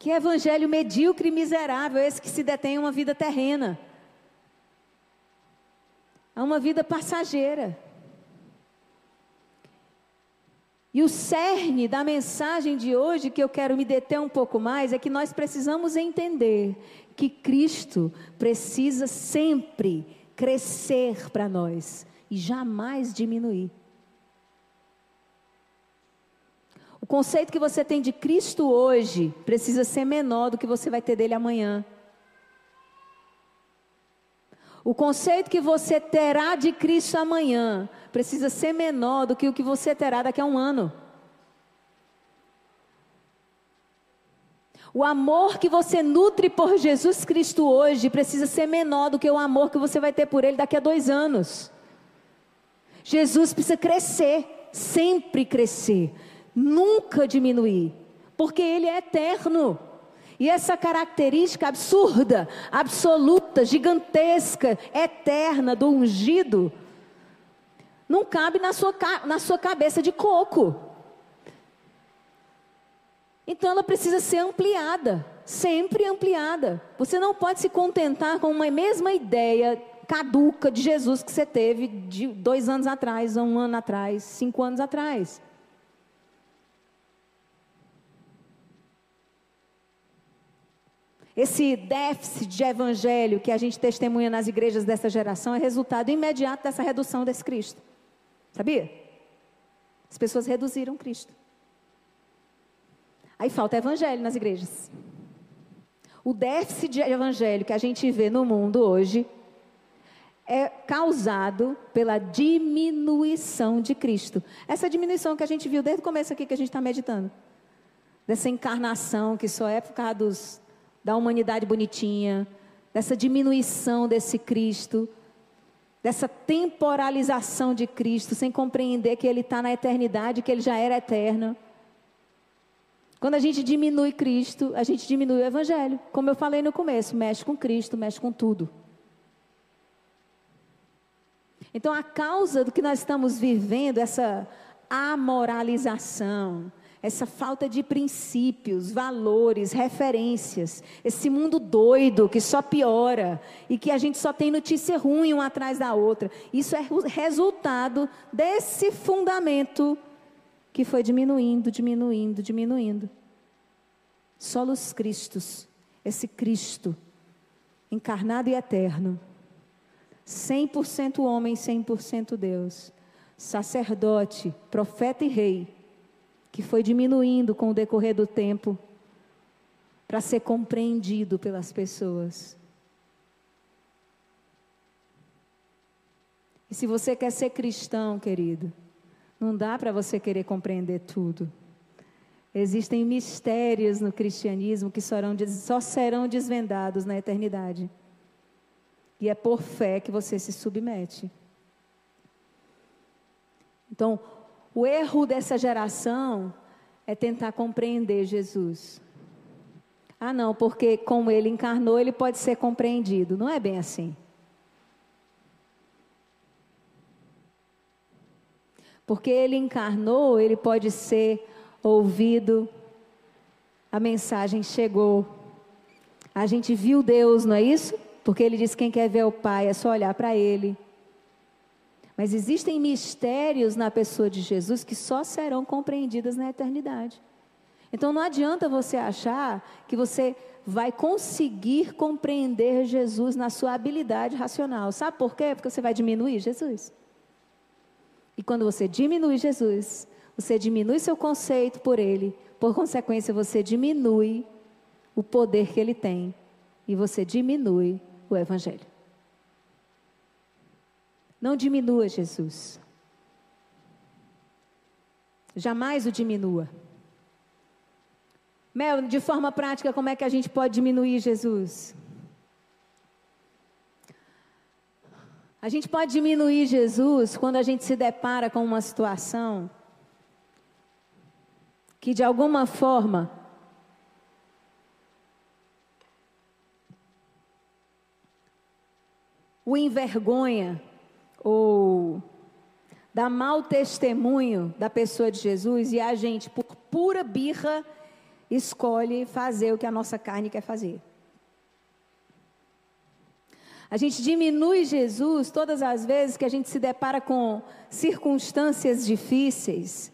Que evangelho medíocre e miserável esse que se detém a uma vida terrena. A uma vida passageira. E o cerne da mensagem de hoje, que eu quero me deter um pouco mais, é que nós precisamos entender que Cristo precisa sempre crescer para nós e jamais diminuir. O conceito que você tem de Cristo hoje precisa ser menor do que você vai ter dele amanhã. O conceito que você terá de Cristo amanhã precisa ser menor do que o que você terá daqui a um ano. O amor que você nutre por Jesus Cristo hoje precisa ser menor do que o amor que você vai ter por Ele daqui a dois anos. Jesus precisa crescer, sempre crescer, nunca diminuir, porque Ele é eterno. E essa característica absurda, absoluta, gigantesca, eterna do ungido, não cabe na sua, na sua cabeça de coco. Então ela precisa ser ampliada, sempre ampliada. Você não pode se contentar com uma mesma ideia caduca de Jesus que você teve de dois anos atrás, um ano atrás, cinco anos atrás. Esse déficit de evangelho que a gente testemunha nas igrejas dessa geração é resultado imediato dessa redução desse Cristo. Sabia? As pessoas reduziram Cristo. Aí falta evangelho nas igrejas. O déficit de evangelho que a gente vê no mundo hoje é causado pela diminuição de Cristo. Essa diminuição que a gente viu desde o começo aqui que a gente está meditando. Dessa encarnação que só é por causa dos, da humanidade bonitinha, dessa diminuição desse Cristo, dessa temporalização de Cristo, sem compreender que Ele está na eternidade, que Ele já era eterno. Quando a gente diminui Cristo, a gente diminui o Evangelho. Como eu falei no começo, mexe com Cristo, mexe com tudo. Então, a causa do que nós estamos vivendo, essa amoralização, essa falta de princípios, valores, referências, esse mundo doido que só piora e que a gente só tem notícia ruim uma atrás da outra. Isso é resultado desse fundamento que foi diminuindo, diminuindo, diminuindo. Solos Cristos, esse Cristo encarnado e eterno, 100% homem, 100% Deus, sacerdote, profeta e rei, que foi diminuindo com o decorrer do tempo para ser compreendido pelas pessoas. E se você quer ser cristão, querido, não dá para você querer compreender tudo. Existem mistérios no cristianismo que só serão desvendados na eternidade. E é por fé que você se submete. Então, o erro dessa geração é tentar compreender Jesus. Ah, não, porque como ele encarnou, ele pode ser compreendido. Não é bem assim. Porque ele encarnou, ele pode ser ouvido, a mensagem chegou. A gente viu Deus, não é isso? Porque ele diz: quem quer ver o Pai é só olhar para Ele. Mas existem mistérios na pessoa de Jesus que só serão compreendidas na eternidade. Então não adianta você achar que você vai conseguir compreender Jesus na sua habilidade racional. Sabe por quê? Porque você vai diminuir Jesus. E quando você diminui Jesus, você diminui seu conceito por ele, por consequência, você diminui o poder que ele tem e você diminui o Evangelho. Não diminua Jesus. Jamais o diminua. Mel, de forma prática, como é que a gente pode diminuir Jesus? A gente pode diminuir Jesus quando a gente se depara com uma situação que de alguma forma o envergonha ou dá mau testemunho da pessoa de Jesus e a gente, por pura birra, escolhe fazer o que a nossa carne quer fazer. A gente diminui Jesus todas as vezes que a gente se depara com circunstâncias difíceis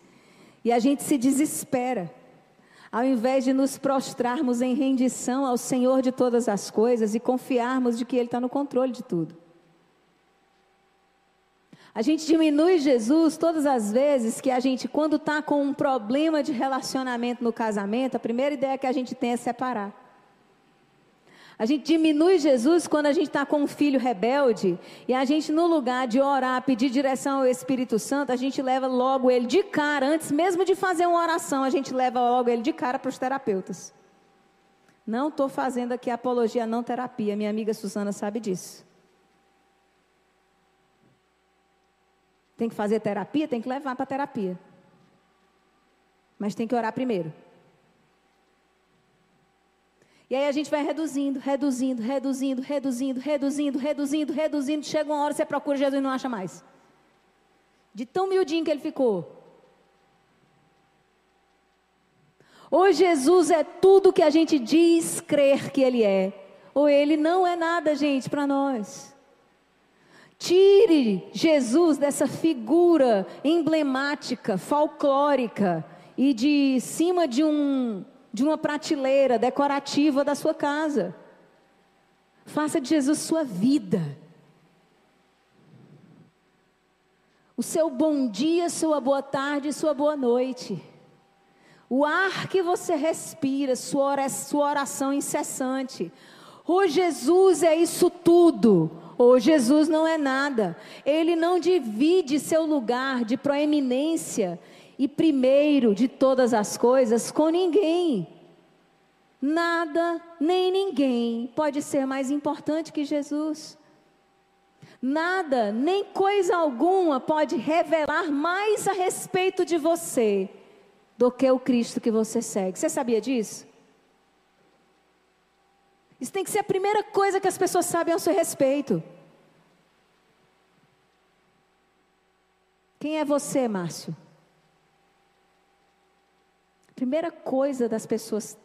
e a gente se desespera. Ao invés de nos prostrarmos em rendição ao Senhor de todas as coisas e confiarmos de que Ele está no controle de tudo. A gente diminui Jesus todas as vezes que a gente, quando está com um problema de relacionamento no casamento, a primeira ideia que a gente tem é separar. A gente diminui Jesus quando a gente está com um filho rebelde e a gente, no lugar de orar, pedir direção ao Espírito Santo, a gente leva logo ele de cara, antes mesmo de fazer uma oração, a gente leva logo ele de cara para os terapeutas. Não estou fazendo aqui apologia não terapia, minha amiga Susana sabe disso. Tem que fazer terapia? Tem que levar para terapia. Mas tem que orar primeiro. E aí a gente vai reduzindo, reduzindo, reduzindo, reduzindo, reduzindo, reduzindo, reduzindo. Chega uma hora você procura Jesus e não acha mais. De tão miudinho que ele ficou. Ou Jesus é tudo que a gente diz crer que ele é, ou ele não é nada, gente, para nós. Tire Jesus dessa figura emblemática, folclórica e de cima de um de uma prateleira decorativa da sua casa. Faça de Jesus sua vida. O seu bom dia, sua boa tarde, sua boa noite. O ar que você respira, sua oração incessante. O Jesus é isso tudo. O Jesus não é nada. Ele não divide seu lugar de proeminência e primeiro de todas as coisas com ninguém. Nada nem ninguém pode ser mais importante que Jesus. Nada, nem coisa alguma pode revelar mais a respeito de você do que o Cristo que você segue. Você sabia disso? Isso tem que ser a primeira coisa que as pessoas sabem ao seu respeito. Quem é você, Márcio? Primeira coisa das pessoas,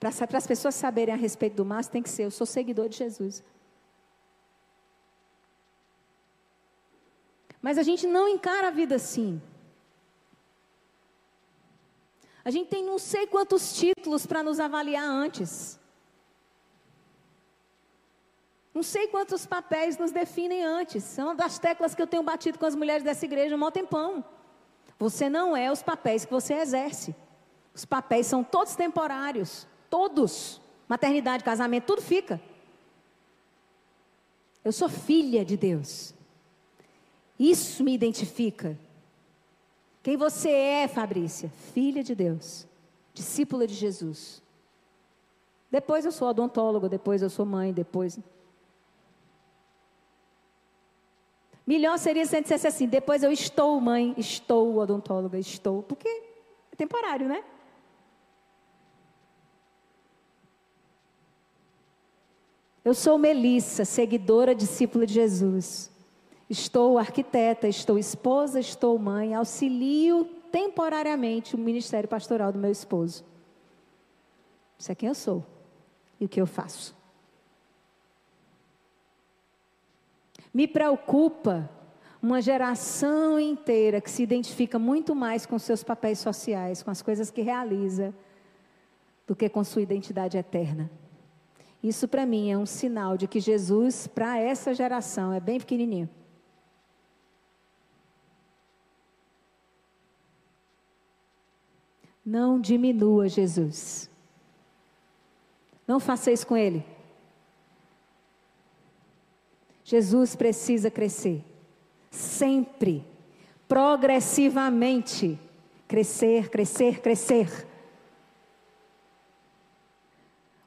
para as pessoas saberem a respeito do Márcio, tem que ser: eu sou seguidor de Jesus. Mas a gente não encara a vida assim. A gente tem não sei quantos títulos para nos avaliar antes. Não sei quantos papéis nos definem antes. São das teclas que eu tenho batido com as mulheres dessa igreja há um tempão. Você não é os papéis que você exerce. Os papéis são todos temporários. Todos. Maternidade, casamento, tudo fica. Eu sou filha de Deus. Isso me identifica. Quem você é, Fabrícia? Filha de Deus, discípula de Jesus. Depois eu sou odontólogo, depois eu sou mãe, depois. Melhor seria se a gente dissesse assim: depois eu estou mãe, estou odontóloga, estou. Porque é temporário, né? Eu sou Melissa, seguidora, discípula de Jesus. Estou arquiteta, estou esposa, estou mãe, auxilio temporariamente o ministério pastoral do meu esposo. Isso é quem eu sou e o que eu faço. Me preocupa uma geração inteira que se identifica muito mais com seus papéis sociais, com as coisas que realiza, do que com sua identidade eterna. Isso para mim é um sinal de que Jesus, para essa geração, é bem pequenininho. Não diminua Jesus. Não faça isso com ele. Jesus precisa crescer. Sempre. Progressivamente. Crescer, crescer, crescer.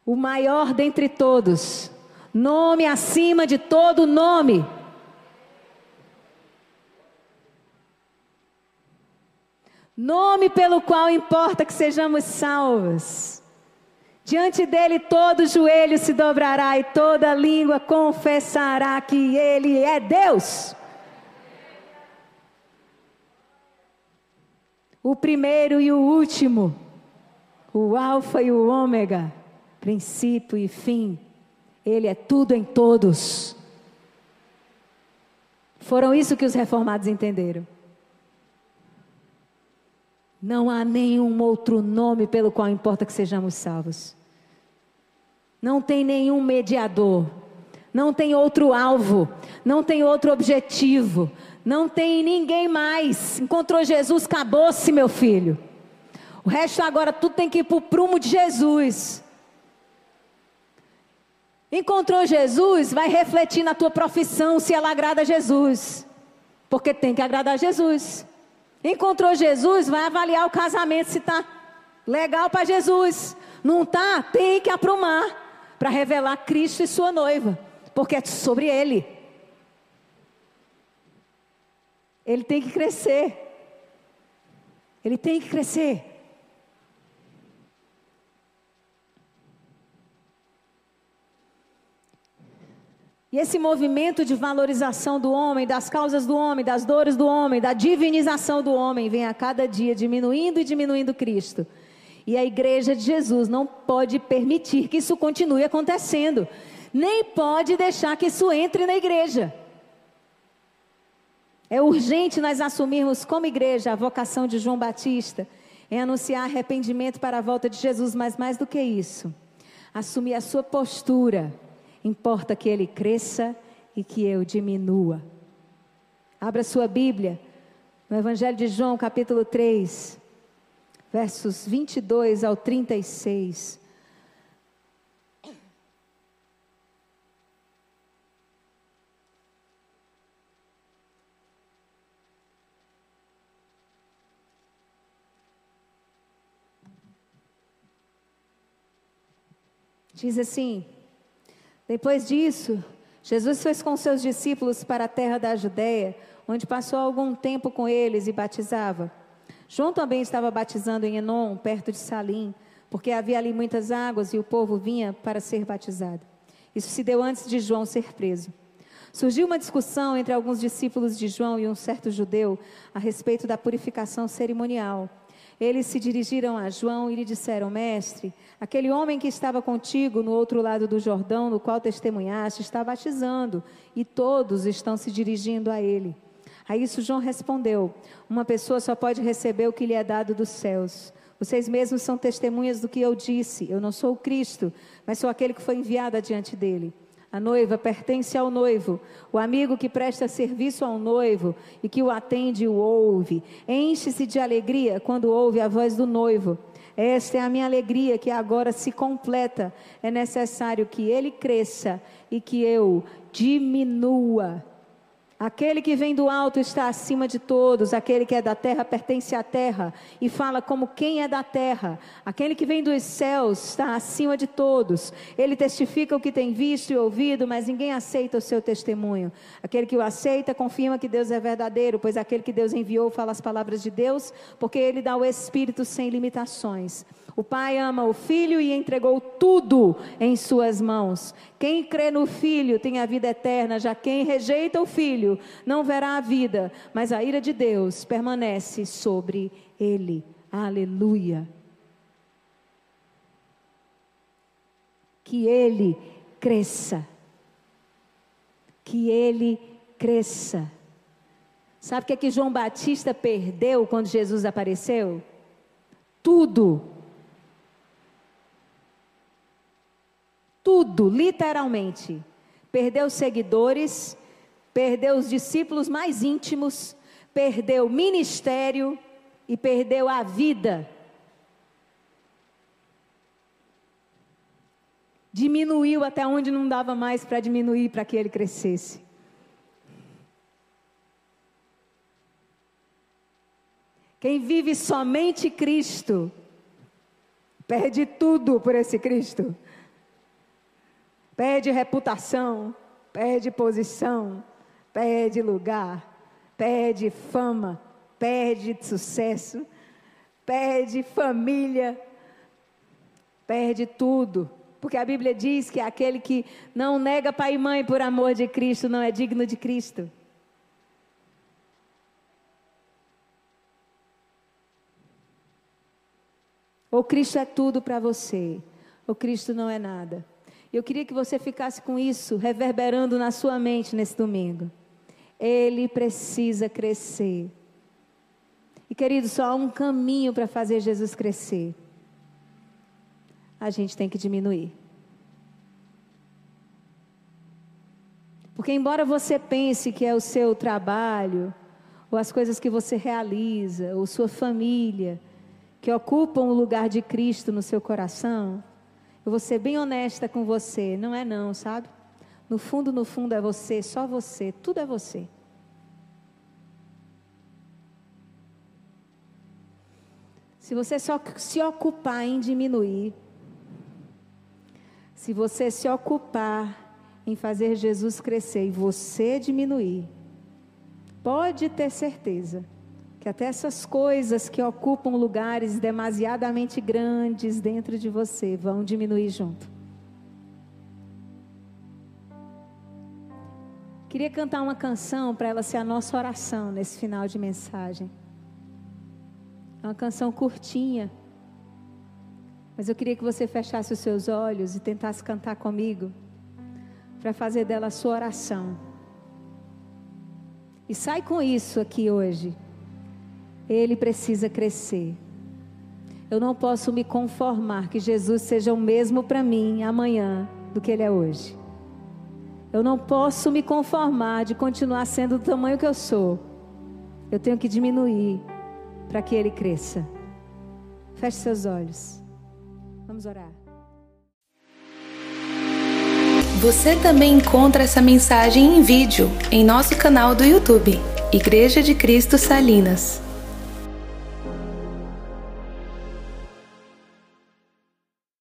O maior dentre todos. Nome acima de todo nome. Nome pelo qual importa que sejamos salvos. Diante dele todo joelho se dobrará e toda língua confessará que ele é Deus. O primeiro e o último, o Alfa e o Ômega, princípio e fim. Ele é tudo em todos. Foram isso que os reformados entenderam. Não há nenhum outro nome pelo qual importa que sejamos salvos. Não tem nenhum mediador. Não tem outro alvo. Não tem outro objetivo. Não tem ninguém mais. Encontrou Jesus, acabou-se, meu filho. O resto agora tudo tem que ir para o prumo de Jesus. Encontrou Jesus, vai refletir na tua profissão se ela agrada a Jesus. Porque tem que agradar a Jesus. Encontrou Jesus, vai avaliar o casamento se está legal para Jesus. Não está? Tem que aprumar para revelar Cristo e sua noiva, porque é sobre ele. Ele tem que crescer. Ele tem que crescer. E esse movimento de valorização do homem, das causas do homem, das dores do homem, da divinização do homem, vem a cada dia diminuindo e diminuindo Cristo. E a igreja de Jesus não pode permitir que isso continue acontecendo, nem pode deixar que isso entre na igreja. É urgente nós assumirmos como igreja a vocação de João Batista em anunciar arrependimento para a volta de Jesus, mas mais do que isso, assumir a sua postura Importa que ele cresça e que eu diminua. Abra sua Bíblia no Evangelho de João, capítulo 3, versos 22 ao 36. Diz assim: depois disso, Jesus foi com seus discípulos para a terra da Judéia, onde passou algum tempo com eles e batizava. João também estava batizando em Enon, perto de Salim, porque havia ali muitas águas e o povo vinha para ser batizado. Isso se deu antes de João ser preso. Surgiu uma discussão entre alguns discípulos de João e um certo judeu a respeito da purificação cerimonial. Eles se dirigiram a João e lhe disseram: Mestre, aquele homem que estava contigo no outro lado do Jordão, no qual testemunhaste, está batizando, e todos estão se dirigindo a ele. A isso João respondeu: Uma pessoa só pode receber o que lhe é dado dos céus. Vocês mesmos são testemunhas do que eu disse. Eu não sou o Cristo, mas sou aquele que foi enviado adiante dele. A noiva pertence ao noivo. O amigo que presta serviço ao noivo e que o atende o ouve. Enche-se de alegria quando ouve a voz do noivo. Esta é a minha alegria que agora se completa. É necessário que ele cresça e que eu diminua. Aquele que vem do alto está acima de todos, aquele que é da terra pertence à terra e fala como quem é da terra. Aquele que vem dos céus está acima de todos. Ele testifica o que tem visto e ouvido, mas ninguém aceita o seu testemunho. Aquele que o aceita confirma que Deus é verdadeiro, pois aquele que Deus enviou fala as palavras de Deus, porque ele dá o Espírito sem limitações. O Pai ama o Filho e entregou tudo em suas mãos. Quem crê no Filho tem a vida eterna, já quem rejeita o Filho não verá a vida, mas a ira de Deus permanece sobre ele. Aleluia. Que ele cresça. Que ele cresça. Sabe o que, é que João Batista perdeu quando Jesus apareceu? Tudo tudo, literalmente. Perdeu seguidores, perdeu os discípulos mais íntimos, perdeu ministério e perdeu a vida. Diminuiu até onde não dava mais para diminuir para que ele crescesse. Quem vive somente Cristo, perde tudo por esse Cristo. Pede reputação, pede posição, pede lugar, pede fama, pede sucesso, pede família, perde tudo. Porque a Bíblia diz que aquele que não nega pai e mãe por amor de Cristo não é digno de Cristo. Ou Cristo é tudo para você, ou Cristo não é nada. Eu queria que você ficasse com isso reverberando na sua mente nesse domingo. Ele precisa crescer. E querido, só há um caminho para fazer Jesus crescer. A gente tem que diminuir. Porque, embora você pense que é o seu trabalho, ou as coisas que você realiza, ou sua família, que ocupam o lugar de Cristo no seu coração, eu vou ser bem honesta com você, não é não, sabe? No fundo, no fundo é você, só você, tudo é você. Se você só se ocupar em diminuir, se você se ocupar em fazer Jesus crescer e você diminuir, pode ter certeza que até essas coisas que ocupam lugares demasiadamente grandes dentro de você vão diminuir junto. Queria cantar uma canção para ela ser a nossa oração nesse final de mensagem. É uma canção curtinha. Mas eu queria que você fechasse os seus olhos e tentasse cantar comigo para fazer dela a sua oração. E sai com isso aqui hoje ele precisa crescer. Eu não posso me conformar que Jesus seja o mesmo para mim amanhã do que ele é hoje. Eu não posso me conformar de continuar sendo do tamanho que eu sou. Eu tenho que diminuir para que ele cresça. Feche seus olhos. Vamos orar. Você também encontra essa mensagem em vídeo em nosso canal do YouTube, Igreja de Cristo Salinas.